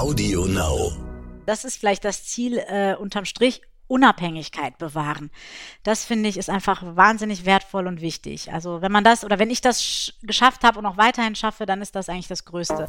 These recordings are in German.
Audio Now. Das ist vielleicht das Ziel äh, unterm Strich. Unabhängigkeit bewahren. Das finde ich ist einfach wahnsinnig wertvoll und wichtig. Also wenn man das oder wenn ich das geschafft habe und auch weiterhin schaffe, dann ist das eigentlich das Größte.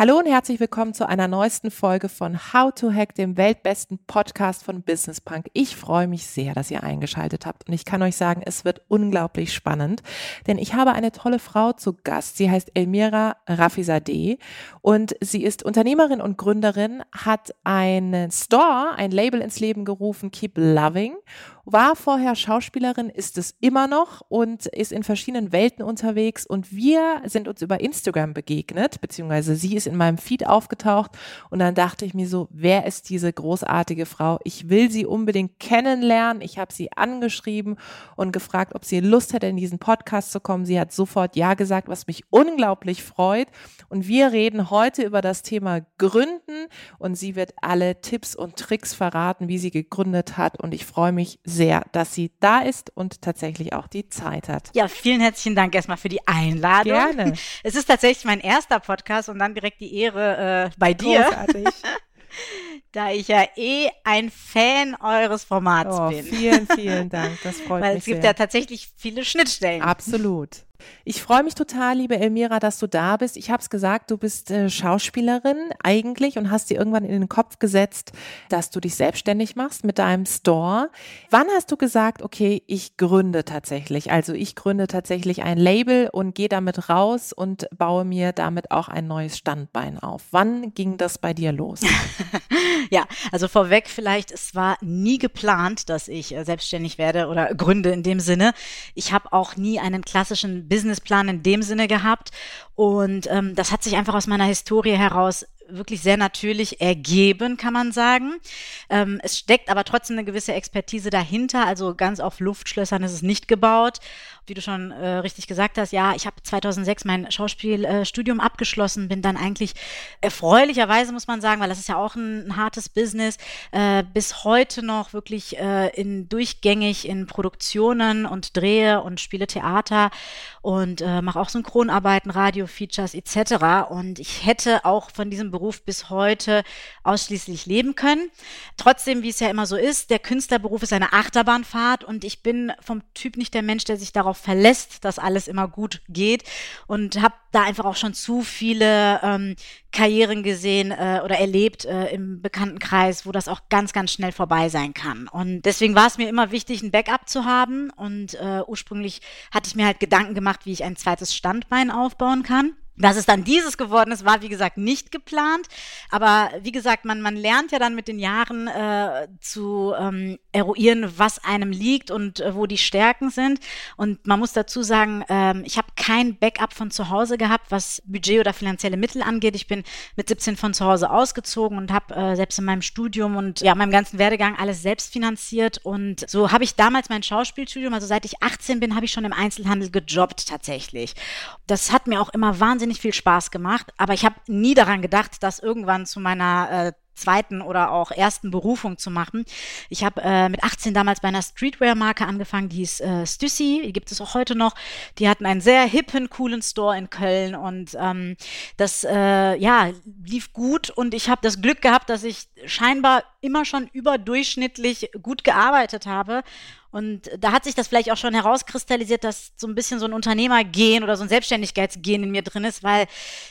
Hallo und herzlich willkommen zu einer neuesten Folge von How to Hack, dem weltbesten Podcast von Business Punk. Ich freue mich sehr, dass ihr eingeschaltet habt und ich kann euch sagen, es wird unglaublich spannend, denn ich habe eine tolle Frau zu Gast. Sie heißt Elmira Rafizadeh und sie ist Unternehmerin und Gründerin, hat einen Store, ein Label ins Leben gerufen, Keep Loving war vorher Schauspielerin, ist es immer noch und ist in verschiedenen Welten unterwegs. Und wir sind uns über Instagram begegnet, beziehungsweise sie ist in meinem Feed aufgetaucht. Und dann dachte ich mir so, wer ist diese großartige Frau? Ich will sie unbedingt kennenlernen. Ich habe sie angeschrieben und gefragt, ob sie Lust hätte, in diesen Podcast zu kommen. Sie hat sofort Ja gesagt, was mich unglaublich freut. Und wir reden heute über das Thema Gründen und sie wird alle Tipps und Tricks verraten, wie sie gegründet hat. Und ich freue mich sehr, dass sie da ist und tatsächlich auch die Zeit hat. Ja, vielen herzlichen Dank erstmal für die Einladung. Gerne. Es ist tatsächlich mein erster Podcast und dann direkt die Ehre äh, bei dir. Großartig. da ich ja eh ein Fan eures Formats oh, bin. Vielen, vielen Dank. Das freut Weil mich es gibt sehr. ja tatsächlich viele Schnittstellen. Absolut. Ich freue mich total, liebe Elmira, dass du da bist. Ich habe es gesagt, du bist äh, Schauspielerin eigentlich und hast dir irgendwann in den Kopf gesetzt, dass du dich selbstständig machst mit deinem Store. Wann hast du gesagt, okay, ich gründe tatsächlich? Also ich gründe tatsächlich ein Label und gehe damit raus und baue mir damit auch ein neues Standbein auf. Wann ging das bei dir los? ja, also vorweg vielleicht, es war nie geplant, dass ich äh, selbstständig werde oder gründe in dem Sinne. Ich habe auch nie einen klassischen Businessplan in dem Sinne gehabt. Und ähm, das hat sich einfach aus meiner Historie heraus wirklich sehr natürlich ergeben, kann man sagen. Ähm, es steckt aber trotzdem eine gewisse Expertise dahinter. Also ganz auf Luftschlössern ist es nicht gebaut. Wie du schon äh, richtig gesagt hast, ja, ich habe 2006 mein Schauspielstudium äh, abgeschlossen, bin dann eigentlich erfreulicherweise, muss man sagen, weil das ist ja auch ein, ein hartes Business, äh, bis heute noch wirklich äh, in durchgängig in Produktionen und drehe und spiele Theater und äh, mache auch Synchronarbeiten, Radio-Features etc. Und ich hätte auch von diesem Beruf bis heute ausschließlich leben können. Trotzdem, wie es ja immer so ist, der Künstlerberuf ist eine Achterbahnfahrt und ich bin vom Typ nicht der Mensch, der sich darauf verlässt, dass alles immer gut geht und habe da einfach auch schon zu viele ähm, Karrieren gesehen äh, oder erlebt äh, im Bekanntenkreis, wo das auch ganz, ganz schnell vorbei sein kann. Und deswegen war es mir immer wichtig, ein Backup zu haben. Und äh, ursprünglich hatte ich mir halt Gedanken gemacht, wie ich ein zweites Standbein aufbauen kann. Dass es dann dieses geworden ist, war wie gesagt nicht geplant. Aber wie gesagt, man, man lernt ja dann mit den Jahren äh, zu ähm, eruieren, was einem liegt und äh, wo die Stärken sind. Und man muss dazu sagen, ähm, ich habe kein Backup von zu Hause gehabt, was Budget oder finanzielle Mittel angeht. Ich bin mit 17 von zu Hause ausgezogen und habe äh, selbst in meinem Studium und ja, meinem ganzen Werdegang alles selbst finanziert. Und so habe ich damals mein Schauspielstudium, also seit ich 18 bin, habe ich schon im Einzelhandel gejobbt tatsächlich. Das hat mir auch immer wahnsinnig wahnsinnig viel Spaß gemacht, aber ich habe nie daran gedacht, das irgendwann zu meiner äh, zweiten oder auch ersten Berufung zu machen. Ich habe äh, mit 18 damals bei einer Streetwear-Marke angefangen, die hieß äh, Stüssi, die gibt es auch heute noch. Die hatten einen sehr hippen, coolen Store in Köln und ähm, das äh, ja, lief gut und ich habe das Glück gehabt, dass ich scheinbar immer schon überdurchschnittlich gut gearbeitet habe und da hat sich das vielleicht auch schon herauskristallisiert, dass so ein bisschen so ein Unternehmergehen oder so ein Selbstständigkeitsgehen in mir drin ist, weil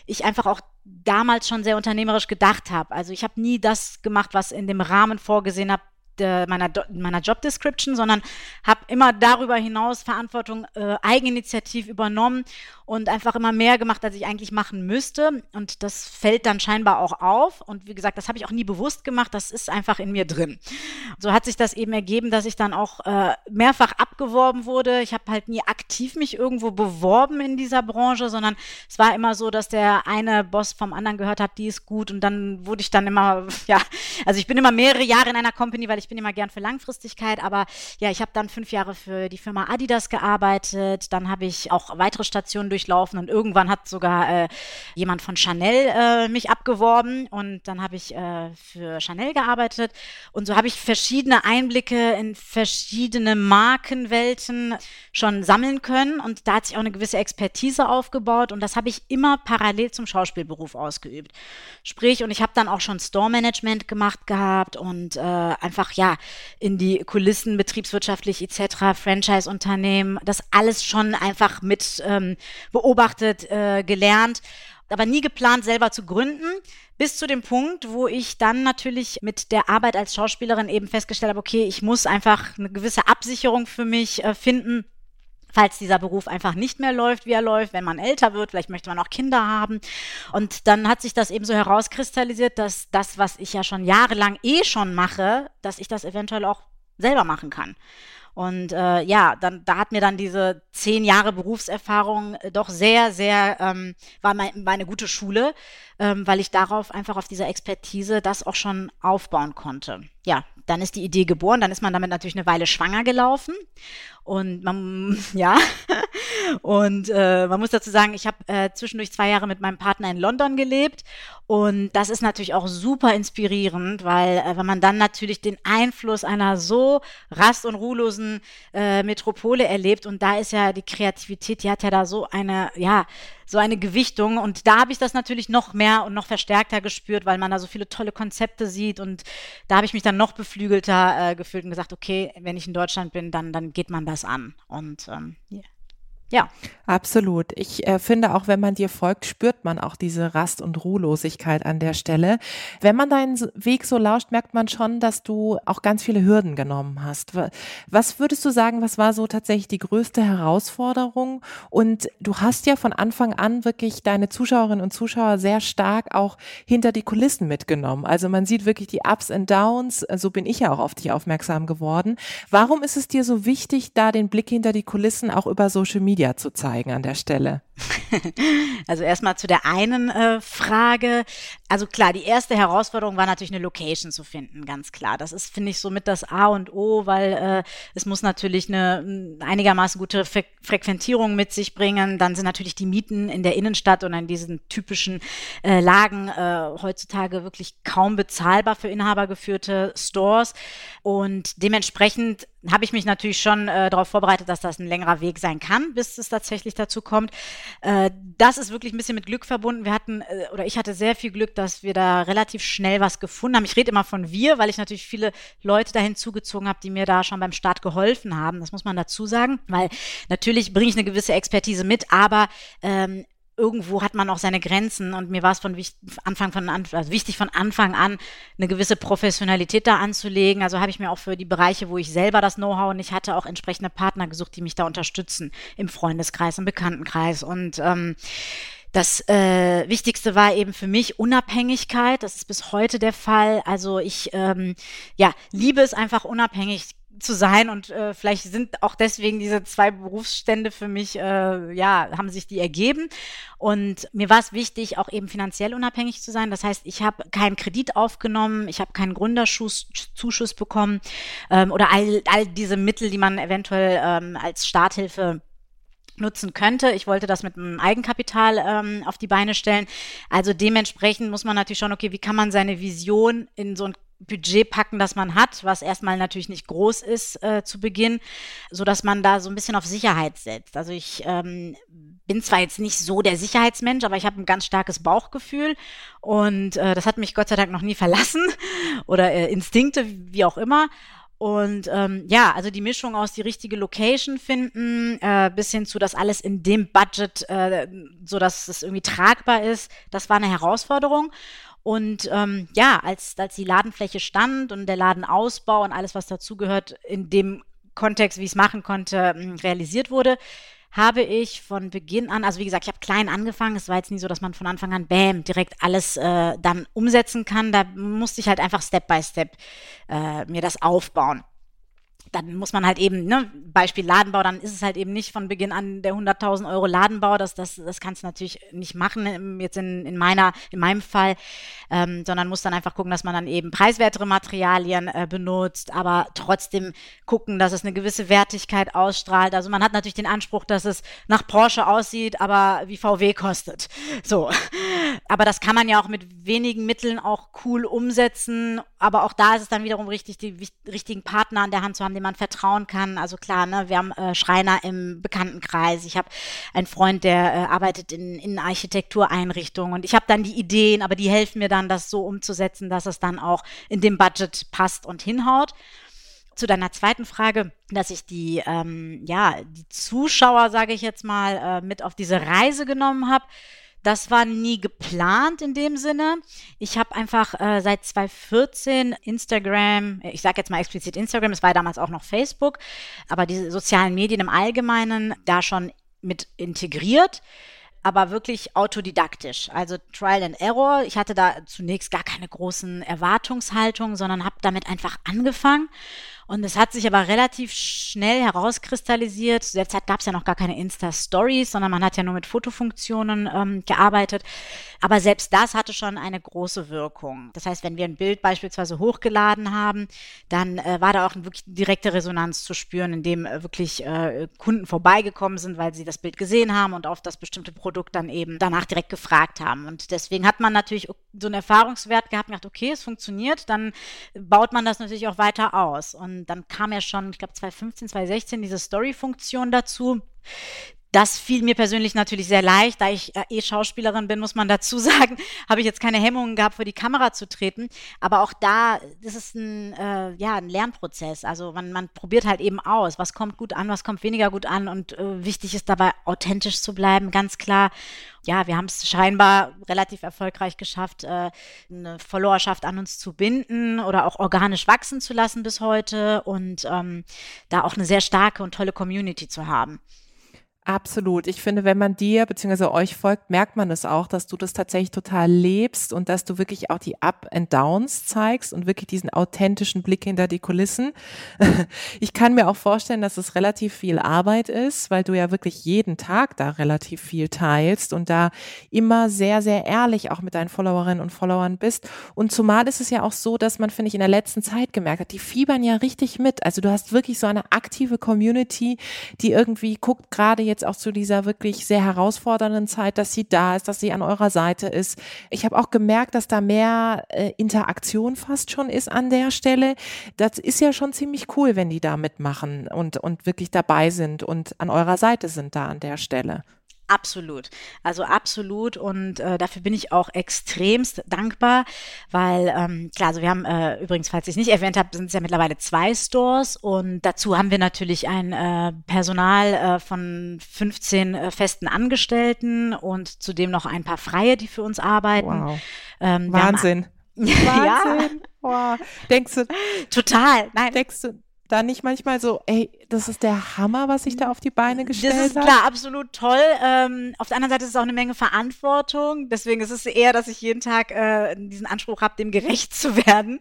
ich einfach auch damals schon sehr unternehmerisch gedacht habe. Also ich habe nie das gemacht, was in dem Rahmen vorgesehen habe, de, meiner, meiner Job Description, sondern habe immer darüber hinaus Verantwortung äh, eigeninitiativ übernommen und einfach immer mehr gemacht, als ich eigentlich machen müsste. Und das fällt dann scheinbar auch auf. Und wie gesagt, das habe ich auch nie bewusst gemacht. Das ist einfach in mir drin. So hat sich das eben ergeben, dass ich dann auch äh, mehrfach abgeworben wurde. Ich habe halt nie aktiv mich irgendwo beworben in dieser Branche, sondern es war immer so, dass der eine Boss vom anderen gehört hat, die ist gut. Und dann wurde ich dann immer, ja, also ich bin immer mehrere Jahre in einer Company, weil ich bin immer gern für Langfristigkeit. Aber ja, ich habe dann fünf Jahre für die Firma Adidas gearbeitet. Dann habe ich auch weitere Stationen durch durchlaufen und irgendwann hat sogar äh, jemand von Chanel äh, mich abgeworben und dann habe ich äh, für Chanel gearbeitet und so habe ich verschiedene Einblicke in verschiedene Markenwelten schon sammeln können und da hat sich auch eine gewisse Expertise aufgebaut und das habe ich immer parallel zum Schauspielberuf ausgeübt. Sprich, und ich habe dann auch schon Store-Management gemacht gehabt und äh, einfach ja in die Kulissen betriebswirtschaftlich etc., Franchise-Unternehmen, das alles schon einfach mit ähm, beobachtet, äh, gelernt, aber nie geplant, selber zu gründen. Bis zu dem Punkt, wo ich dann natürlich mit der Arbeit als Schauspielerin eben festgestellt habe, okay, ich muss einfach eine gewisse Absicherung für mich äh, finden falls dieser Beruf einfach nicht mehr läuft, wie er läuft, wenn man älter wird, vielleicht möchte man auch Kinder haben. Und dann hat sich das eben so herauskristallisiert, dass das, was ich ja schon jahrelang eh schon mache, dass ich das eventuell auch selber machen kann. Und äh, ja, dann da hat mir dann diese zehn Jahre Berufserfahrung äh, doch sehr, sehr ähm, war mein, meine gute Schule, ähm, weil ich darauf einfach auf dieser Expertise das auch schon aufbauen konnte. Ja, dann ist die Idee geboren, dann ist man damit natürlich eine Weile schwanger gelaufen. Und man, ja, und äh, man muss dazu sagen, ich habe äh, zwischendurch zwei Jahre mit meinem Partner in London gelebt. Und das ist natürlich auch super inspirierend, weil äh, wenn man dann natürlich den Einfluss einer so rast- und ruhelosen äh, Metropole erlebt und da ist ja die Kreativität, die hat ja da so eine, ja, so eine Gewichtung. Und da habe ich das natürlich noch mehr und noch verstärkter gespürt, weil man da so viele tolle Konzepte sieht. Und da habe ich mich dann noch beflügelter äh, gefühlt und gesagt, okay, wenn ich in Deutschland bin, dann, dann geht man das an. Und ähm, yeah. Ja. Absolut. Ich äh, finde, auch wenn man dir folgt, spürt man auch diese Rast- und Ruhelosigkeit an der Stelle. Wenn man deinen Weg so lauscht, merkt man schon, dass du auch ganz viele Hürden genommen hast. Was würdest du sagen, was war so tatsächlich die größte Herausforderung? Und du hast ja von Anfang an wirklich deine Zuschauerinnen und Zuschauer sehr stark auch hinter die Kulissen mitgenommen. Also man sieht wirklich die Ups und Downs. So bin ich ja auch auf dich aufmerksam geworden. Warum ist es dir so wichtig, da den Blick hinter die Kulissen auch über Social Media Media zu zeigen an der Stelle? Also erstmal zu der einen äh, Frage. Also klar, die erste Herausforderung war natürlich eine Location zu finden, ganz klar. Das ist, finde ich, somit das A und O, weil äh, es muss natürlich eine einigermaßen gute Fre Frequentierung mit sich bringen. Dann sind natürlich die Mieten in der Innenstadt und in diesen typischen äh, Lagen äh, heutzutage wirklich kaum bezahlbar für inhabergeführte Stores. Und dementsprechend habe ich mich natürlich schon äh, darauf vorbereitet, dass das ein längerer Weg sein kann, bis es tatsächlich dazu kommt. Äh, das ist wirklich ein bisschen mit Glück verbunden. Wir hatten, äh, oder ich hatte sehr viel Glück, dass wir da relativ schnell was gefunden haben. Ich rede immer von wir, weil ich natürlich viele Leute dahin zugezogen habe, die mir da schon beim Start geholfen haben. Das muss man dazu sagen, weil natürlich bringe ich eine gewisse Expertise mit, aber ähm, irgendwo hat man auch seine Grenzen und mir war es von Anfang von also wichtig von Anfang an eine gewisse Professionalität da anzulegen. Also habe ich mir auch für die Bereiche, wo ich selber das Know-how nicht hatte, auch entsprechende Partner gesucht, die mich da unterstützen im Freundeskreis, im Bekanntenkreis und ähm, das äh, Wichtigste war eben für mich Unabhängigkeit. Das ist bis heute der Fall. Also ich ähm, ja liebe es einfach unabhängig zu sein und äh, vielleicht sind auch deswegen diese zwei Berufsstände für mich, äh, ja, haben sich die ergeben. Und mir war es wichtig, auch eben finanziell unabhängig zu sein. Das heißt, ich habe keinen Kredit aufgenommen, ich habe keinen Gründerzuschuss bekommen ähm, oder all, all diese Mittel, die man eventuell ähm, als Starthilfe nutzen könnte. Ich wollte das mit einem Eigenkapital ähm, auf die Beine stellen. Also dementsprechend muss man natürlich schauen, okay, wie kann man seine Vision in so ein Budget packen, das man hat, was erstmal natürlich nicht groß ist äh, zu Beginn, so dass man da so ein bisschen auf Sicherheit setzt. Also ich ähm, bin zwar jetzt nicht so der Sicherheitsmensch, aber ich habe ein ganz starkes Bauchgefühl und äh, das hat mich Gott sei Dank noch nie verlassen oder äh, Instinkte, wie auch immer. Und ähm, ja, also die Mischung aus die richtige Location finden, äh, bis hin zu das alles in dem Budget, äh, so dass es irgendwie tragbar ist, das war eine Herausforderung. Und ähm, ja, als, als die Ladenfläche stand und der Ladenausbau und alles, was dazugehört, in dem Kontext, wie ich es machen konnte, hm, realisiert wurde, habe ich von Beginn an, also wie gesagt, ich habe klein angefangen. Es war jetzt nie so, dass man von Anfang an, bam, direkt alles äh, dann umsetzen kann. Da musste ich halt einfach Step by Step äh, mir das aufbauen dann muss man halt eben, ne, Beispiel Ladenbau, dann ist es halt eben nicht von Beginn an der 100.000 Euro Ladenbau, das, das, das kannst du natürlich nicht machen, jetzt in, in, meiner, in meinem Fall, ähm, sondern muss dann einfach gucken, dass man dann eben preiswertere Materialien äh, benutzt, aber trotzdem gucken, dass es eine gewisse Wertigkeit ausstrahlt. Also man hat natürlich den Anspruch, dass es nach Porsche aussieht, aber wie VW kostet. So. Aber das kann man ja auch mit wenigen Mitteln auch cool umsetzen, aber auch da ist es dann wiederum richtig, die richtigen Partner an der Hand zu haben, dem man vertrauen kann. Also klar, ne, wir haben äh, Schreiner im Bekanntenkreis. Ich habe einen Freund, der äh, arbeitet in, in Architektureinrichtungen und ich habe dann die Ideen, aber die helfen mir dann, das so umzusetzen, dass es dann auch in dem Budget passt und hinhaut zu deiner zweiten Frage, dass ich die, ähm, ja, die Zuschauer, sage ich jetzt mal, äh, mit auf diese Reise genommen habe. Das war nie geplant in dem Sinne. Ich habe einfach äh, seit 2014 Instagram, ich sage jetzt mal explizit Instagram, es war damals auch noch Facebook, aber diese sozialen Medien im Allgemeinen da schon mit integriert aber wirklich autodidaktisch, also Trial and Error. Ich hatte da zunächst gar keine großen Erwartungshaltungen, sondern habe damit einfach angefangen und es hat sich aber relativ schnell herauskristallisiert. Zu der Zeit gab es ja noch gar keine Insta-Stories, sondern man hat ja nur mit Fotofunktionen ähm, gearbeitet. Aber selbst das hatte schon eine große Wirkung. Das heißt, wenn wir ein Bild beispielsweise hochgeladen haben, dann äh, war da auch eine wirklich direkte Resonanz zu spüren, indem äh, wirklich äh, Kunden vorbeigekommen sind, weil sie das Bild gesehen haben und auf das bestimmte Produkt dann eben danach direkt gefragt haben. Und deswegen hat man natürlich so einen Erfahrungswert gehabt und gedacht, okay, es funktioniert, dann baut man das natürlich auch weiter aus. Und dann kam ja schon, ich glaube 2015, 2016 diese Story-Funktion dazu. Das fiel mir persönlich natürlich sehr leicht, da ich äh, eh Schauspielerin bin, muss man dazu sagen, habe ich jetzt keine Hemmungen gehabt, vor die Kamera zu treten. Aber auch da, das ist ein, äh, ja, ein Lernprozess. Also man, man probiert halt eben aus, was kommt gut an, was kommt weniger gut an. Und äh, wichtig ist dabei, authentisch zu bleiben, ganz klar ja, wir haben es scheinbar relativ erfolgreich geschafft, äh, eine Followerschaft an uns zu binden oder auch organisch wachsen zu lassen bis heute und ähm, da auch eine sehr starke und tolle Community zu haben. Absolut. Ich finde, wenn man dir bzw. euch folgt, merkt man es auch, dass du das tatsächlich total lebst und dass du wirklich auch die Up and Downs zeigst und wirklich diesen authentischen Blick hinter die Kulissen. Ich kann mir auch vorstellen, dass es relativ viel Arbeit ist, weil du ja wirklich jeden Tag da relativ viel teilst und da immer sehr, sehr ehrlich auch mit deinen Followerinnen und Followern bist. Und zumal ist es ja auch so, dass man, finde ich, in der letzten Zeit gemerkt hat, die fiebern ja richtig mit. Also du hast wirklich so eine aktive Community, die irgendwie guckt gerade jetzt jetzt auch zu dieser wirklich sehr herausfordernden Zeit, dass sie da ist, dass sie an eurer Seite ist. Ich habe auch gemerkt, dass da mehr äh, Interaktion fast schon ist an der Stelle. Das ist ja schon ziemlich cool, wenn die da mitmachen und, und wirklich dabei sind und an eurer Seite sind da an der Stelle. Absolut. Also absolut. Und äh, dafür bin ich auch extremst dankbar, weil, ähm, klar, also wir haben äh, übrigens, falls ich es nicht erwähnt habe, sind es ja mittlerweile zwei Stores und dazu haben wir natürlich ein äh, Personal äh, von 15 äh, festen Angestellten und zudem noch ein paar Freie, die für uns arbeiten. Wow. Ähm, Wahnsinn. Wahnsinn. ja. Wow. Denkst du? Total. Nein. Denkst du, da nicht manchmal so, ey, das ist der Hammer, was ich da auf die Beine gestellt habe? Das ist klar, absolut toll. Ähm, auf der anderen Seite ist es auch eine Menge Verantwortung. Deswegen ist es eher, dass ich jeden Tag äh, diesen Anspruch habe, dem gerecht zu werden.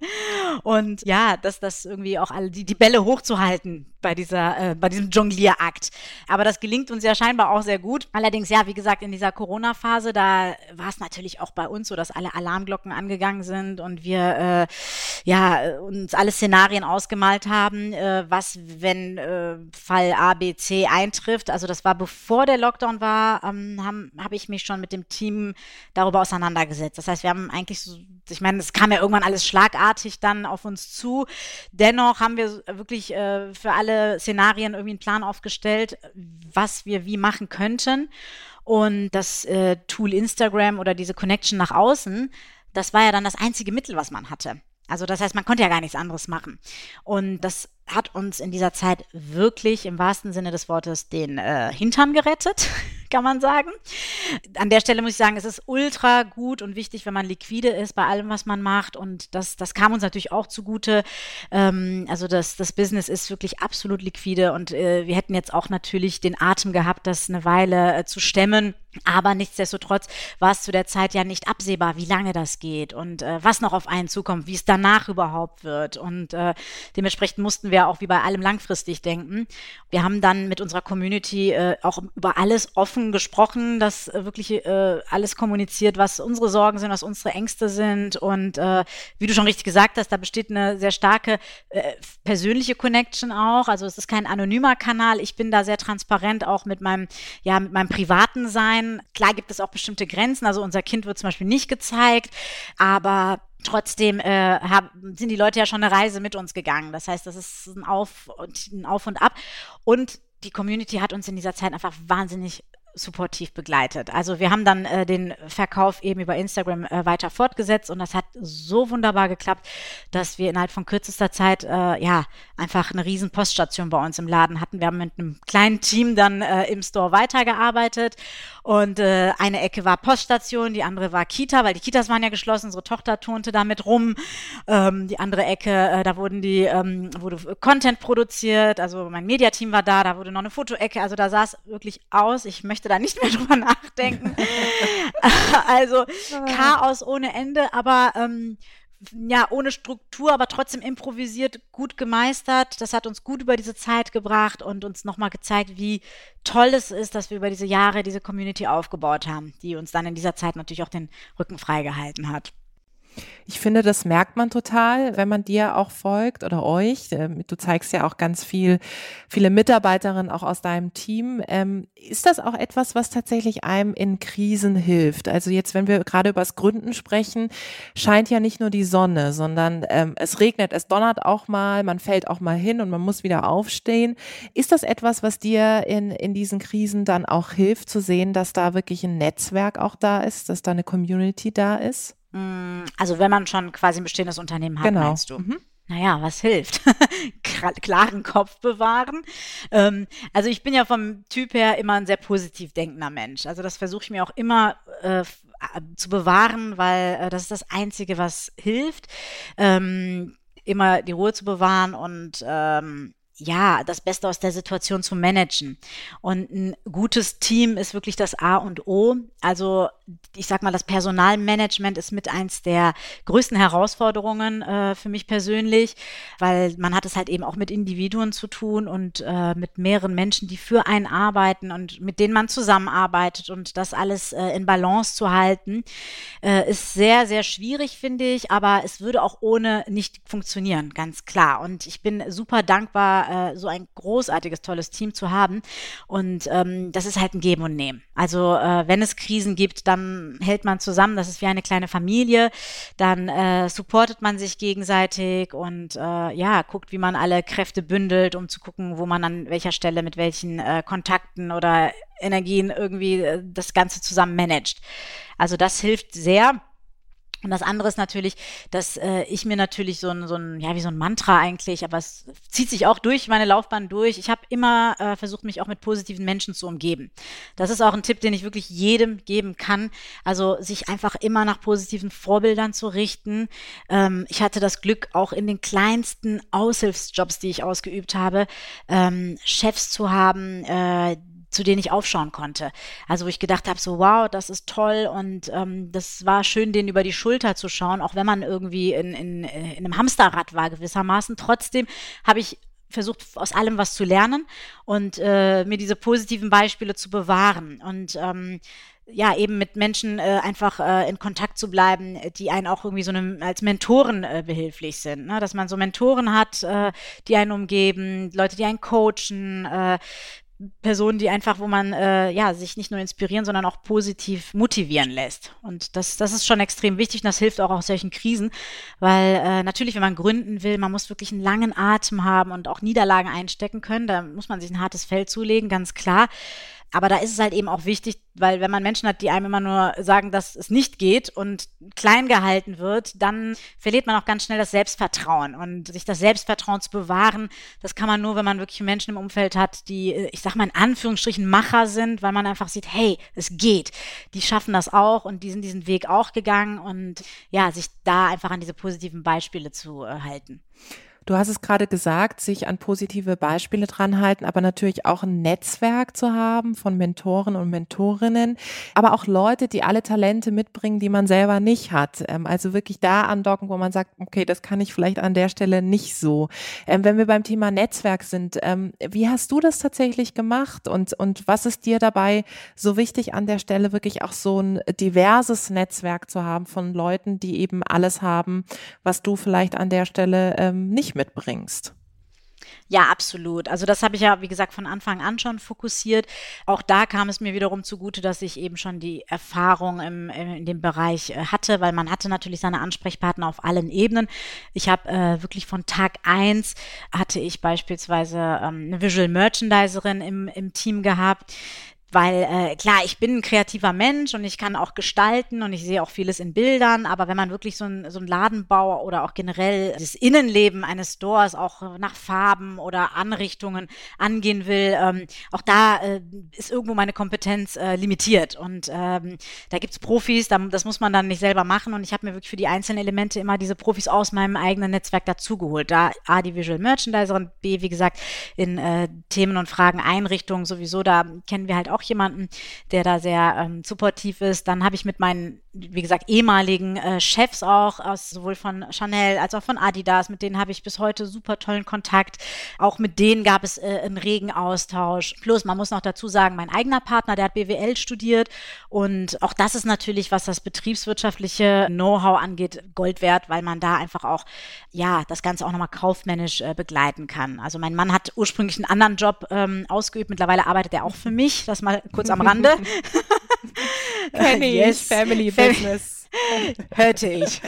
Und ja, dass das irgendwie auch alle die, die Bälle hochzuhalten bei dieser, äh, bei diesem Jonglierakt. Aber das gelingt uns ja scheinbar auch sehr gut. Allerdings, ja, wie gesagt, in dieser Corona-Phase, da war es natürlich auch bei uns so, dass alle Alarmglocken angegangen sind und wir äh, ja uns alle Szenarien ausgemalt haben, äh, was, wenn äh, Fall A, B, C eintrifft. Also das war bevor der Lockdown war, ähm, habe hab ich mich schon mit dem Team darüber auseinandergesetzt. Das heißt, wir haben eigentlich so, ich meine, es kam ja irgendwann alles schlagartig dann auf uns zu. Dennoch haben wir wirklich äh, für alle Szenarien irgendwie einen Plan aufgestellt, was wir wie machen könnten. Und das äh, Tool Instagram oder diese Connection nach außen, das war ja dann das einzige Mittel, was man hatte. Also das heißt, man konnte ja gar nichts anderes machen. Und das hat uns in dieser Zeit wirklich im wahrsten Sinne des Wortes den äh, Hintern gerettet, kann man sagen. An der Stelle muss ich sagen, es ist ultra gut und wichtig, wenn man liquide ist bei allem, was man macht. Und das, das kam uns natürlich auch zugute. Ähm, also das, das Business ist wirklich absolut liquide und äh, wir hätten jetzt auch natürlich den Atem gehabt, das eine Weile äh, zu stemmen. Aber nichtsdestotrotz war es zu der Zeit ja nicht absehbar, wie lange das geht und äh, was noch auf einen zukommt, wie es danach überhaupt wird. Und äh, dementsprechend mussten wir auch wie bei allem langfristig denken. Wir haben dann mit unserer Community äh, auch über alles offen gesprochen, dass äh, wirklich äh, alles kommuniziert, was unsere Sorgen sind, was unsere Ängste sind. Und äh, wie du schon richtig gesagt hast, da besteht eine sehr starke äh, persönliche Connection auch. Also es ist kein anonymer Kanal. Ich bin da sehr transparent auch mit meinem, ja, mit meinem privaten sein. Klar gibt es auch bestimmte Grenzen. Also unser Kind wird zum Beispiel nicht gezeigt, aber trotzdem äh, hab, sind die Leute ja schon eine Reise mit uns gegangen. Das heißt, das ist ein Auf und, ein Auf und Ab. Und die Community hat uns in dieser Zeit einfach wahnsinnig supportiv begleitet. Also wir haben dann äh, den Verkauf eben über Instagram äh, weiter fortgesetzt und das hat so wunderbar geklappt, dass wir innerhalb von kürzester Zeit äh, ja einfach eine riesen Poststation bei uns im Laden hatten. Wir haben mit einem kleinen Team dann äh, im Store weitergearbeitet und äh, eine Ecke war Poststation, die andere war Kita, weil die Kitas waren ja geschlossen. Unsere Tochter turnte damit rum. Ähm, die andere Ecke, äh, da wurden die ähm, wurde Content produziert. Also mein Mediateam war da, da wurde noch eine Fotoecke. Also da sah es wirklich aus. Ich möchte möchte da nicht mehr drüber nachdenken. also Chaos ohne Ende, aber ähm, ja, ohne Struktur, aber trotzdem improvisiert, gut gemeistert. Das hat uns gut über diese Zeit gebracht und uns nochmal gezeigt, wie toll es ist, dass wir über diese Jahre diese Community aufgebaut haben, die uns dann in dieser Zeit natürlich auch den Rücken freigehalten hat. Ich finde, das merkt man total, wenn man dir auch folgt oder euch. Ähm, du zeigst ja auch ganz viel, viele Mitarbeiterinnen auch aus deinem Team. Ähm, ist das auch etwas, was tatsächlich einem in Krisen hilft? Also jetzt, wenn wir gerade über das Gründen sprechen, scheint ja nicht nur die Sonne, sondern ähm, es regnet, es donnert auch mal, man fällt auch mal hin und man muss wieder aufstehen. Ist das etwas, was dir in, in diesen Krisen dann auch hilft, zu sehen, dass da wirklich ein Netzwerk auch da ist, dass da eine Community da ist? Mm, also wenn man schon quasi ein bestehendes Unternehmen hat, genau. meinst du? Mhm. Naja, was hilft? Klaren Kopf bewahren. Ähm, also ich bin ja vom Typ her immer ein sehr positiv denkender Mensch. Also das versuche ich mir auch immer äh, zu bewahren, weil äh, das ist das Einzige, was hilft. Ähm, immer die Ruhe zu bewahren und ähm, ja, das Beste aus der Situation zu managen. Und ein gutes Team ist wirklich das A und O. Also ich sag mal, das Personalmanagement ist mit eins der größten Herausforderungen äh, für mich persönlich, weil man hat es halt eben auch mit Individuen zu tun und äh, mit mehreren Menschen, die für einen arbeiten und mit denen man zusammenarbeitet und das alles äh, in Balance zu halten, äh, ist sehr, sehr schwierig, finde ich, aber es würde auch ohne nicht funktionieren, ganz klar. Und ich bin super dankbar, äh, so ein großartiges, tolles Team zu haben. Und ähm, das ist halt ein Geben und Nehmen. Also äh, wenn es Krisen gibt, dann hält man zusammen. Das ist wie eine kleine Familie. Dann äh, supportet man sich gegenseitig und äh, ja, guckt, wie man alle Kräfte bündelt, um zu gucken, wo man an welcher Stelle mit welchen äh, Kontakten oder Energien irgendwie äh, das Ganze zusammen managt. Also das hilft sehr. Und das andere ist natürlich, dass äh, ich mir natürlich so ein, so ein, ja, wie so ein Mantra eigentlich, aber es zieht sich auch durch meine Laufbahn durch. Ich habe immer äh, versucht, mich auch mit positiven Menschen zu umgeben. Das ist auch ein Tipp, den ich wirklich jedem geben kann. Also sich einfach immer nach positiven Vorbildern zu richten. Ähm, ich hatte das Glück, auch in den kleinsten Aushilfsjobs, die ich ausgeübt habe, ähm, Chefs zu haben, äh, zu denen ich aufschauen konnte. Also wo ich gedacht habe, so wow, das ist toll und ähm, das war schön, denen über die Schulter zu schauen, auch wenn man irgendwie in, in, in einem Hamsterrad war gewissermaßen. Trotzdem habe ich versucht, aus allem was zu lernen und äh, mir diese positiven Beispiele zu bewahren. Und ähm, ja, eben mit Menschen äh, einfach äh, in Kontakt zu bleiben, die einen auch irgendwie so eine, als Mentoren äh, behilflich sind. Ne? Dass man so Mentoren hat, äh, die einen umgeben, Leute, die einen coachen, äh, Personen, die einfach, wo man äh, ja sich nicht nur inspirieren, sondern auch positiv motivieren lässt. Und das, das ist schon extrem wichtig und das hilft auch aus solchen Krisen, weil äh, natürlich, wenn man gründen will, man muss wirklich einen langen Atem haben und auch Niederlagen einstecken können. Da muss man sich ein hartes Feld zulegen, ganz klar. Aber da ist es halt eben auch wichtig, weil wenn man Menschen hat, die einem immer nur sagen, dass es nicht geht und klein gehalten wird, dann verliert man auch ganz schnell das Selbstvertrauen. Und sich das Selbstvertrauen zu bewahren, das kann man nur, wenn man wirklich Menschen im Umfeld hat, die, ich sag mal in Anführungsstrichen, Macher sind, weil man einfach sieht, hey, es geht. Die schaffen das auch und die sind diesen Weg auch gegangen und ja, sich da einfach an diese positiven Beispiele zu äh, halten. Du hast es gerade gesagt, sich an positive Beispiele dran halten, aber natürlich auch ein Netzwerk zu haben von Mentoren und Mentorinnen, aber auch Leute, die alle Talente mitbringen, die man selber nicht hat. Ähm, also wirklich da andocken, wo man sagt, okay, das kann ich vielleicht an der Stelle nicht so. Ähm, wenn wir beim Thema Netzwerk sind, ähm, wie hast du das tatsächlich gemacht und, und was ist dir dabei so wichtig an der Stelle, wirklich auch so ein diverses Netzwerk zu haben von Leuten, die eben alles haben, was du vielleicht an der Stelle nicht mitbringst. Ja, absolut. Also das habe ich ja, wie gesagt, von Anfang an schon fokussiert. Auch da kam es mir wiederum zugute, dass ich eben schon die Erfahrung im, in dem Bereich äh, hatte, weil man hatte natürlich seine Ansprechpartner auf allen Ebenen. Ich habe äh, wirklich von Tag eins hatte ich beispielsweise ähm, eine Visual Merchandiserin im, im Team gehabt, weil äh, klar, ich bin ein kreativer Mensch und ich kann auch gestalten und ich sehe auch vieles in Bildern, aber wenn man wirklich so ein, so ein Ladenbau oder auch generell das Innenleben eines Stores auch nach Farben oder Anrichtungen angehen will, ähm, auch da äh, ist irgendwo meine Kompetenz äh, limitiert und ähm, da gibt's Profis, da, das muss man dann nicht selber machen und ich habe mir wirklich für die einzelnen Elemente immer diese Profis aus meinem eigenen Netzwerk dazugeholt. Da A, die Visual Merchandiserin, B, wie gesagt, in äh, Themen und Fragen Einrichtungen sowieso, da kennen wir halt auch jemanden, der da sehr ähm, supportiv ist. Dann habe ich mit meinen, wie gesagt, ehemaligen äh, Chefs auch, aus, sowohl von Chanel als auch von Adidas, mit denen habe ich bis heute super tollen Kontakt. Auch mit denen gab es äh, einen regen Austausch. Plus, man muss noch dazu sagen, mein eigener Partner, der hat BWL studiert und auch das ist natürlich, was das betriebswirtschaftliche Know-how angeht, Gold wert, weil man da einfach auch, ja, das Ganze auch nochmal kaufmännisch äh, begleiten kann. Also mein Mann hat ursprünglich einen anderen Job ähm, ausgeübt, mittlerweile arbeitet er auch für mich. Das mal kurz am Rande. Kenne yes. ich, Family Business. Hörte ich.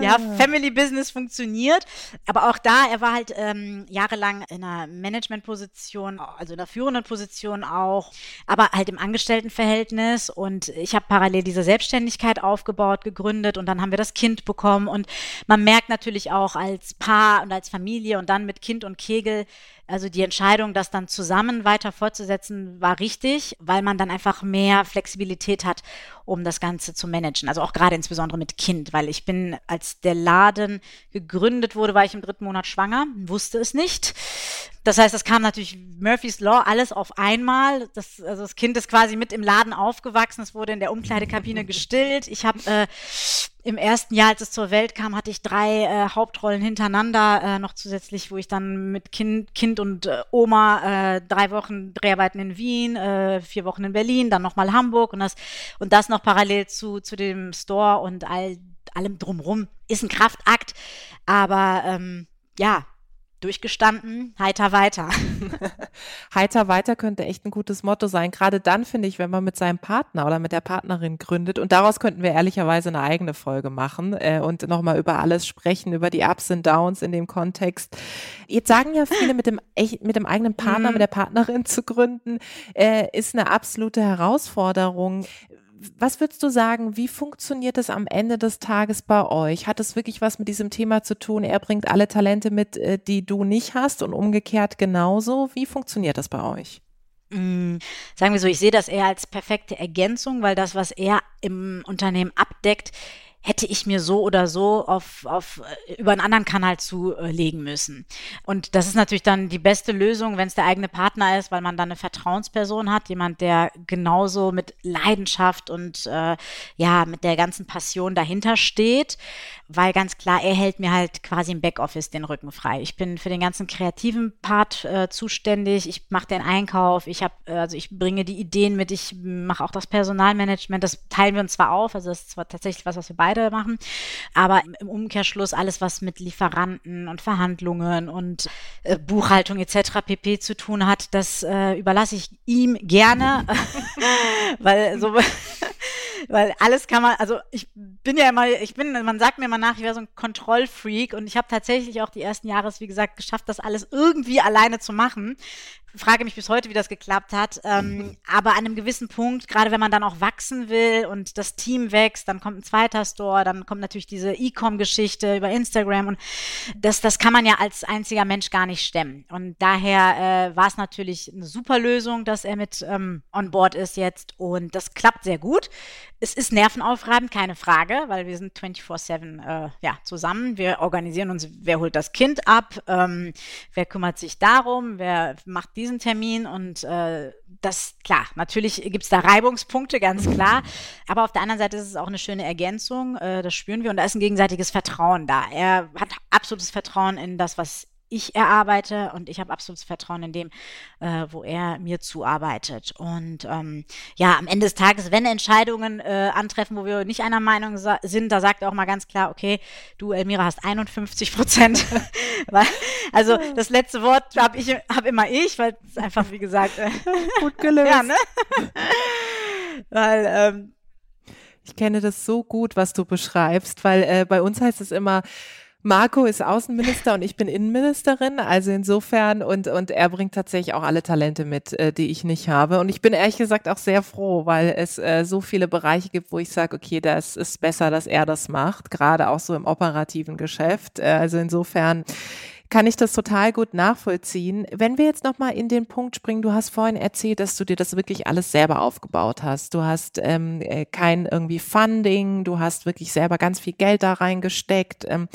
Ja, Family Business funktioniert. Aber auch da, er war halt ähm, jahrelang in einer Managementposition, also in einer führenden Position auch, aber halt im Angestelltenverhältnis. Und ich habe parallel diese Selbstständigkeit aufgebaut, gegründet und dann haben wir das Kind bekommen. Und man merkt natürlich auch als Paar und als Familie und dann mit Kind und Kegel, also die Entscheidung, das dann zusammen weiter fortzusetzen, war richtig, weil man dann einfach mehr Flexibilität hat, um das Ganze zu managen. Also auch gerade insbesondere mit Kind, weil ich bin, als der Laden gegründet wurde, war ich im dritten Monat schwanger, wusste es nicht. Das heißt, es kam natürlich Murphy's Law alles auf einmal. Das, also das Kind ist quasi mit im Laden aufgewachsen. Es wurde in der Umkleidekabine gestillt. Ich habe äh, im ersten Jahr, als es zur Welt kam, hatte ich drei äh, Hauptrollen hintereinander, äh, noch zusätzlich, wo ich dann mit Kind, kind und äh, Oma äh, drei Wochen Dreharbeiten in Wien, äh, vier Wochen in Berlin, dann nochmal Hamburg und das, und das noch parallel zu, zu dem Store und all, allem drumrum. Ist ein Kraftakt, aber ähm, ja, durchgestanden, heiter weiter. heiter weiter könnte echt ein gutes Motto sein. Gerade dann finde ich, wenn man mit seinem Partner oder mit der Partnerin gründet. Und daraus könnten wir ehrlicherweise eine eigene Folge machen äh, und nochmal über alles sprechen, über die Ups und Downs in dem Kontext. Jetzt sagen ja viele, mit dem, mit dem eigenen Partner, mhm. mit der Partnerin zu gründen, äh, ist eine absolute Herausforderung was würdest du sagen, wie funktioniert es am Ende des Tages bei euch? Hat es wirklich was mit diesem Thema zu tun? Er bringt alle Talente mit, äh, die du nicht hast und umgekehrt genauso. Wie funktioniert das bei euch? Mm, sagen wir so, ich sehe das eher als perfekte Ergänzung, weil das, was er im Unternehmen abdeckt, hätte ich mir so oder so auf, auf äh, über einen anderen Kanal zulegen müssen. Und das ist natürlich dann die beste Lösung, wenn es der eigene Partner ist, weil man dann eine Vertrauensperson hat, jemand, der genauso mit Leidenschaft und äh, ja mit der ganzen Passion dahinter steht, weil ganz klar, er hält mir halt quasi im Backoffice den Rücken frei. Ich bin für den ganzen kreativen Part äh, zuständig. Ich mache den Einkauf. Ich habe äh, also ich bringe die Ideen mit. Ich mache auch das Personalmanagement. Das teilen wir uns zwar auf, also das ist zwar tatsächlich was, was wir beide beide machen. Aber im Umkehrschluss alles, was mit Lieferanten und Verhandlungen und äh, Buchhaltung etc. pp. zu tun hat, das äh, überlasse ich ihm gerne, weil so weil alles kann man, also ich bin ja immer, ich bin, man sagt mir immer nach, ich wäre so ein Kontrollfreak und ich habe tatsächlich auch die ersten Jahre, wie gesagt, geschafft, das alles irgendwie alleine zu machen. Frage mich bis heute, wie das geklappt hat. Ähm, aber an einem gewissen Punkt, gerade wenn man dann auch wachsen will und das Team wächst, dann kommt ein zweiter Store, dann kommt natürlich diese E-Com-Geschichte über Instagram und das, das kann man ja als einziger Mensch gar nicht stemmen. Und daher äh, war es natürlich eine super Lösung, dass er mit ähm, on board ist jetzt und das klappt sehr gut. Es ist nervenaufreibend, keine Frage, weil wir sind 24-7 äh, ja, zusammen. Wir organisieren uns, wer holt das Kind ab, ähm, wer kümmert sich darum, wer macht diesen Termin und äh, das, klar, natürlich gibt es da Reibungspunkte, ganz klar. Aber auf der anderen Seite ist es auch eine schöne Ergänzung, äh, das spüren wir und da ist ein gegenseitiges Vertrauen da. Er hat absolutes Vertrauen in das, was ich erarbeite und ich habe absolutes Vertrauen in dem, äh, wo er mir zuarbeitet. Und ähm, ja, am Ende des Tages, wenn Entscheidungen äh, antreffen, wo wir nicht einer Meinung sind, da sagt er auch mal ganz klar, okay, du Elmira hast 51 Prozent. also das letzte Wort habe ich hab immer ich, weil es einfach, wie gesagt, äh, gut gelöst. ja, ne? weil ähm, ich kenne das so gut, was du beschreibst, weil äh, bei uns heißt es immer, Marco ist Außenminister und ich bin Innenministerin, also insofern und und er bringt tatsächlich auch alle Talente mit, äh, die ich nicht habe und ich bin ehrlich gesagt auch sehr froh, weil es äh, so viele Bereiche gibt, wo ich sage, okay, das ist besser, dass er das macht, gerade auch so im operativen Geschäft. Äh, also insofern kann ich das total gut nachvollziehen. Wenn wir jetzt nochmal in den Punkt springen, du hast vorhin erzählt, dass du dir das wirklich alles selber aufgebaut hast. Du hast ähm, äh, kein irgendwie Funding, du hast wirklich selber ganz viel Geld da reingesteckt. Ähm,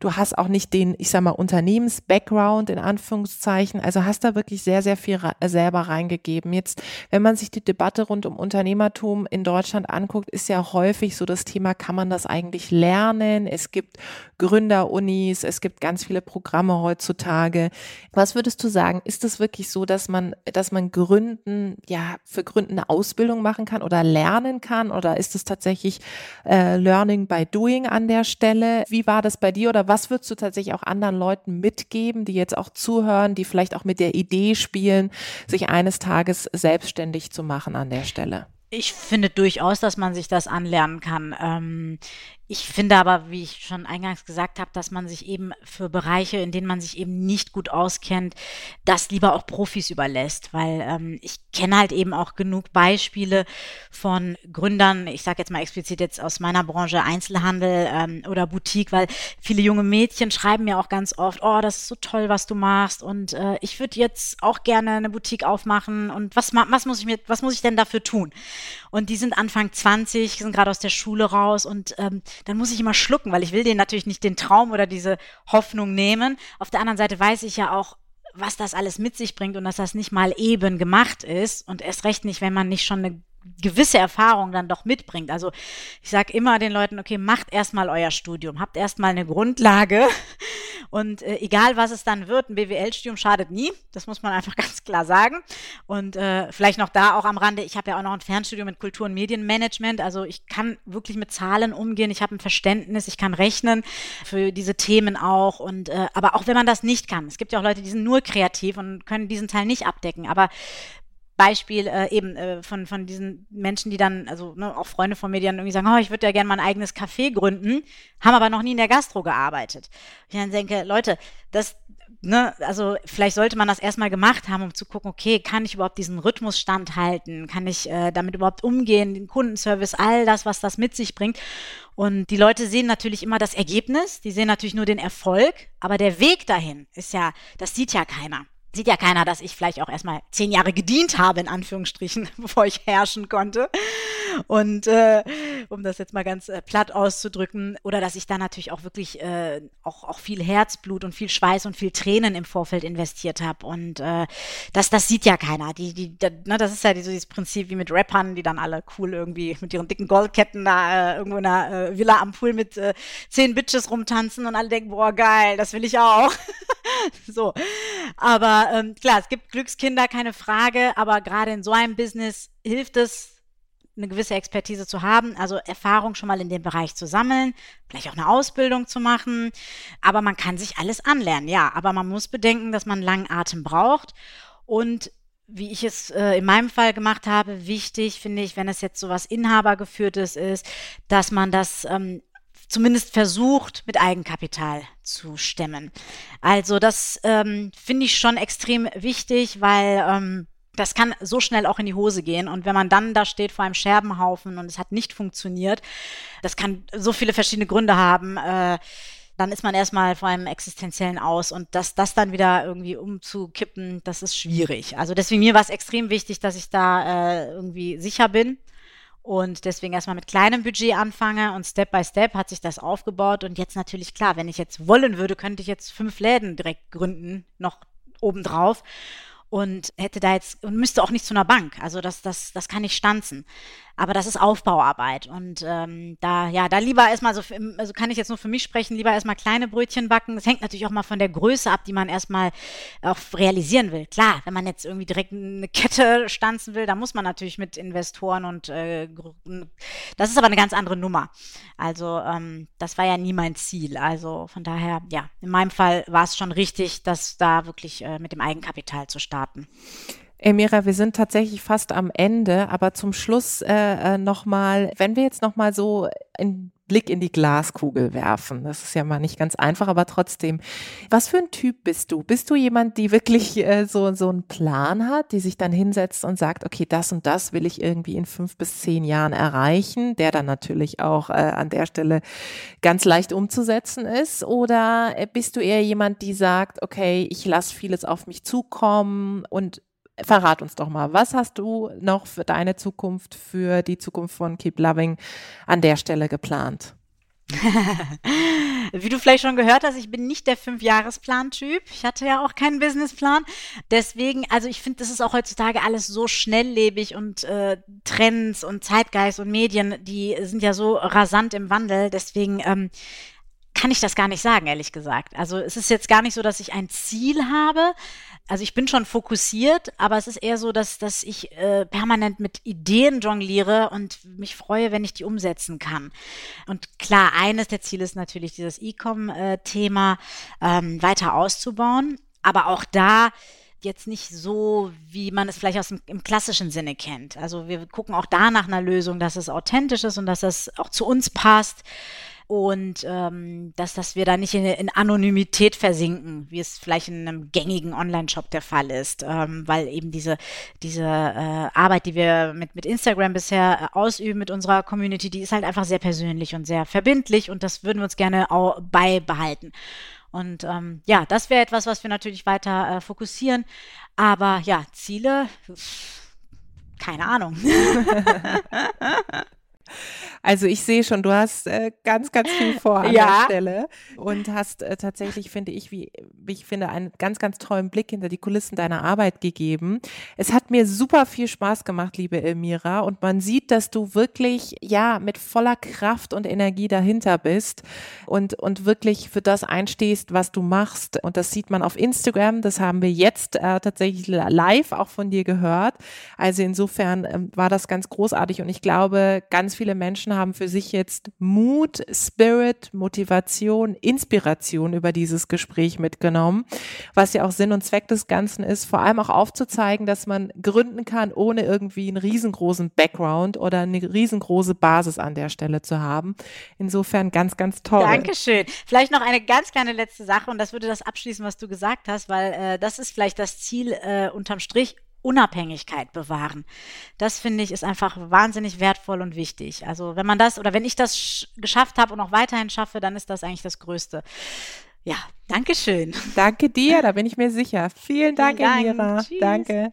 du hast auch nicht den, ich sag mal, Unternehmens-Background in Anführungszeichen. Also hast da wirklich sehr, sehr viel selber reingegeben. Jetzt, wenn man sich die Debatte rund um Unternehmertum in Deutschland anguckt, ist ja häufig so das Thema, kann man das eigentlich lernen? Es gibt Gründerunis, es gibt ganz viele Programme heutzutage. Was würdest du sagen? Ist es wirklich so, dass man, dass man Gründen, ja, für Gründen eine Ausbildung machen kann oder lernen kann? Oder ist es tatsächlich äh, Learning by Doing an der Stelle? Wie war das bei dir? Oder was würdest du tatsächlich auch anderen Leuten mitgeben, die jetzt auch zuhören, die vielleicht auch mit der Idee spielen, sich eines Tages selbstständig zu machen an der Stelle? Ich finde durchaus, dass man sich das anlernen kann. Ähm, ich finde aber, wie ich schon eingangs gesagt habe, dass man sich eben für Bereiche, in denen man sich eben nicht gut auskennt, das lieber auch Profis überlässt, weil ähm, ich kenne halt eben auch genug Beispiele von Gründern, ich sage jetzt mal explizit jetzt aus meiner Branche Einzelhandel ähm, oder Boutique, weil viele junge Mädchen schreiben mir auch ganz oft, oh, das ist so toll, was du machst und äh, ich würde jetzt auch gerne eine Boutique aufmachen und was, was muss ich mir, was muss ich denn dafür tun? Und die sind Anfang 20, sind gerade aus der Schule raus und ähm, dann muss ich immer schlucken, weil ich will denen natürlich nicht den Traum oder diese Hoffnung nehmen. Auf der anderen Seite weiß ich ja auch, was das alles mit sich bringt und dass das nicht mal eben gemacht ist und erst recht nicht, wenn man nicht schon eine gewisse Erfahrung dann doch mitbringt. Also ich sage immer den Leuten, okay, macht erstmal euer Studium, habt erstmal eine Grundlage und äh, egal was es dann wird, ein BWL-Studium schadet nie, das muss man einfach ganz klar sagen. Und äh, vielleicht noch da auch am Rande, ich habe ja auch noch ein Fernstudium mit Kultur- und Medienmanagement, also ich kann wirklich mit Zahlen umgehen, ich habe ein Verständnis, ich kann rechnen für diese Themen auch. Und äh, aber auch wenn man das nicht kann, es gibt ja auch Leute, die sind nur kreativ und können diesen Teil nicht abdecken, aber Beispiel äh, eben äh, von, von diesen Menschen, die dann, also ne, auch Freunde von mir, die dann irgendwie sagen, oh, ich würde ja gerne mein eigenes Café gründen, haben aber noch nie in der Gastro gearbeitet. Ich dann denke, Leute, das, ne, also vielleicht sollte man das erstmal gemacht haben, um zu gucken, okay, kann ich überhaupt diesen Rhythmus standhalten? Kann ich äh, damit überhaupt umgehen, den Kundenservice, all das, was das mit sich bringt? Und die Leute sehen natürlich immer das Ergebnis, die sehen natürlich nur den Erfolg, aber der Weg dahin ist ja, das sieht ja keiner sieht ja keiner, dass ich vielleicht auch erstmal zehn Jahre gedient habe, in Anführungsstrichen, bevor ich herrschen konnte. Und äh, um das jetzt mal ganz äh, platt auszudrücken, oder dass ich da natürlich auch wirklich äh, auch, auch viel Herzblut und viel Schweiß und viel Tränen im Vorfeld investiert habe. Und äh, das, das sieht ja keiner. Die, die, da, ne, das ist ja so dieses Prinzip wie mit Rappern, die dann alle cool irgendwie mit ihren dicken Goldketten da äh, irgendwo in einer äh, Villa am Pool mit äh, zehn Bitches rumtanzen und alle denken, boah, geil, das will ich auch. so. Aber ähm, klar, es gibt Glückskinder, keine Frage, aber gerade in so einem Business hilft es, eine gewisse Expertise zu haben, also Erfahrung schon mal in dem Bereich zu sammeln, vielleicht auch eine Ausbildung zu machen. Aber man kann sich alles anlernen, ja. Aber man muss bedenken, dass man einen langen Atem braucht. Und wie ich es äh, in meinem Fall gemacht habe, wichtig finde ich, wenn es jetzt so was Inhabergeführtes ist, dass man das ähm, zumindest versucht, mit Eigenkapital zu stemmen. Also das ähm, finde ich schon extrem wichtig, weil ähm, das kann so schnell auch in die Hose gehen. Und wenn man dann da steht vor einem Scherbenhaufen und es hat nicht funktioniert, das kann so viele verschiedene Gründe haben. Äh, dann ist man erstmal vor einem existenziellen Aus und das, das dann wieder irgendwie umzukippen, das ist schwierig. Also deswegen mir war es extrem wichtig, dass ich da äh, irgendwie sicher bin und deswegen erstmal mit kleinem Budget anfange und Step by Step hat sich das aufgebaut. Und jetzt natürlich klar, wenn ich jetzt wollen würde, könnte ich jetzt fünf Läden direkt gründen, noch obendrauf und hätte da jetzt und müsste auch nicht zu einer Bank. Also das, das, das kann ich stanzen. Aber das ist Aufbauarbeit. Und ähm, da, ja, da lieber erstmal so, also kann ich jetzt nur für mich sprechen, lieber erstmal kleine Brötchen backen. Es hängt natürlich auch mal von der Größe ab, die man erstmal auch realisieren will. Klar, wenn man jetzt irgendwie direkt eine Kette stanzen will, da muss man natürlich mit Investoren und äh, das ist aber eine ganz andere Nummer. Also ähm, das war ja nie mein Ziel. Also von daher, ja, in meinem Fall war es schon richtig, das da wirklich äh, mit dem Eigenkapital zu starten. Emira, wir sind tatsächlich fast am Ende, aber zum Schluss äh, äh nochmal, wenn wir jetzt nochmal so einen Blick in die Glaskugel werfen, das ist ja mal nicht ganz einfach, aber trotzdem, was für ein Typ bist du? Bist du jemand, die wirklich äh, so, so einen Plan hat, die sich dann hinsetzt und sagt, okay, das und das will ich irgendwie in fünf bis zehn Jahren erreichen, der dann natürlich auch äh, an der Stelle ganz leicht umzusetzen ist? Oder äh, bist du eher jemand, die sagt, okay, ich lasse vieles auf mich zukommen und verrat uns doch mal, was hast du noch für deine Zukunft, für die Zukunft von Keep Loving an der Stelle geplant? Wie du vielleicht schon gehört hast, ich bin nicht der Fünfjahresplan-Typ. Ich hatte ja auch keinen Businessplan. Deswegen, also ich finde, das ist auch heutzutage alles so schnelllebig und äh, Trends und Zeitgeist und Medien, die sind ja so rasant im Wandel. Deswegen ähm, kann ich das gar nicht sagen, ehrlich gesagt. Also es ist jetzt gar nicht so, dass ich ein Ziel habe, also ich bin schon fokussiert, aber es ist eher so, dass, dass ich äh, permanent mit Ideen jongliere und mich freue, wenn ich die umsetzen kann. Und klar, eines der Ziele ist natürlich dieses E-Com-Thema ähm, weiter auszubauen, aber auch da jetzt nicht so, wie man es vielleicht aus dem im klassischen Sinne kennt. Also wir gucken auch da nach einer Lösung, dass es authentisch ist und dass es auch zu uns passt und ähm, dass, dass wir da nicht in, in, Anonymität versinken, wie es vielleicht in einem gängigen Online-Shop der Fall ist, ähm, weil eben diese, diese äh, Arbeit, die wir mit, mit Instagram bisher äh, ausüben, mit unserer Community, die ist halt einfach sehr persönlich und sehr verbindlich und das würden wir uns gerne auch beibehalten. Und ähm, ja, das wäre etwas, was wir natürlich weiter äh, fokussieren. Aber ja, Ziele, keine Ahnung. Also ich sehe schon, du hast äh, ganz, ganz viel vor an ja. der Stelle und hast äh, tatsächlich, finde ich, wie, wie ich finde, einen ganz, ganz tollen Blick hinter die Kulissen deiner Arbeit gegeben. Es hat mir super viel Spaß gemacht, liebe Elmira, und man sieht, dass du wirklich, ja, mit voller Kraft und Energie dahinter bist und, und wirklich für das einstehst, was du machst. Und das sieht man auf Instagram, das haben wir jetzt äh, tatsächlich live auch von dir gehört. Also insofern äh, war das ganz großartig und ich glaube, ganz viele Menschen haben für sich jetzt Mut, Spirit, Motivation, Inspiration über dieses Gespräch mitgenommen, was ja auch Sinn und Zweck des Ganzen ist, vor allem auch aufzuzeigen, dass man gründen kann, ohne irgendwie einen riesengroßen Background oder eine riesengroße Basis an der Stelle zu haben. Insofern ganz, ganz toll. Dankeschön. Vielleicht noch eine ganz kleine letzte Sache und das würde das abschließen, was du gesagt hast, weil äh, das ist vielleicht das Ziel äh, unterm Strich Unabhängigkeit bewahren. Das finde ich ist einfach wahnsinnig wertvoll und wichtig. Also wenn man das oder wenn ich das geschafft habe und auch weiterhin schaffe, dann ist das eigentlich das Größte. Ja, danke schön. Danke dir, da bin ich mir sicher. Vielen Dank, Vielen Dank. Elmira. Danke.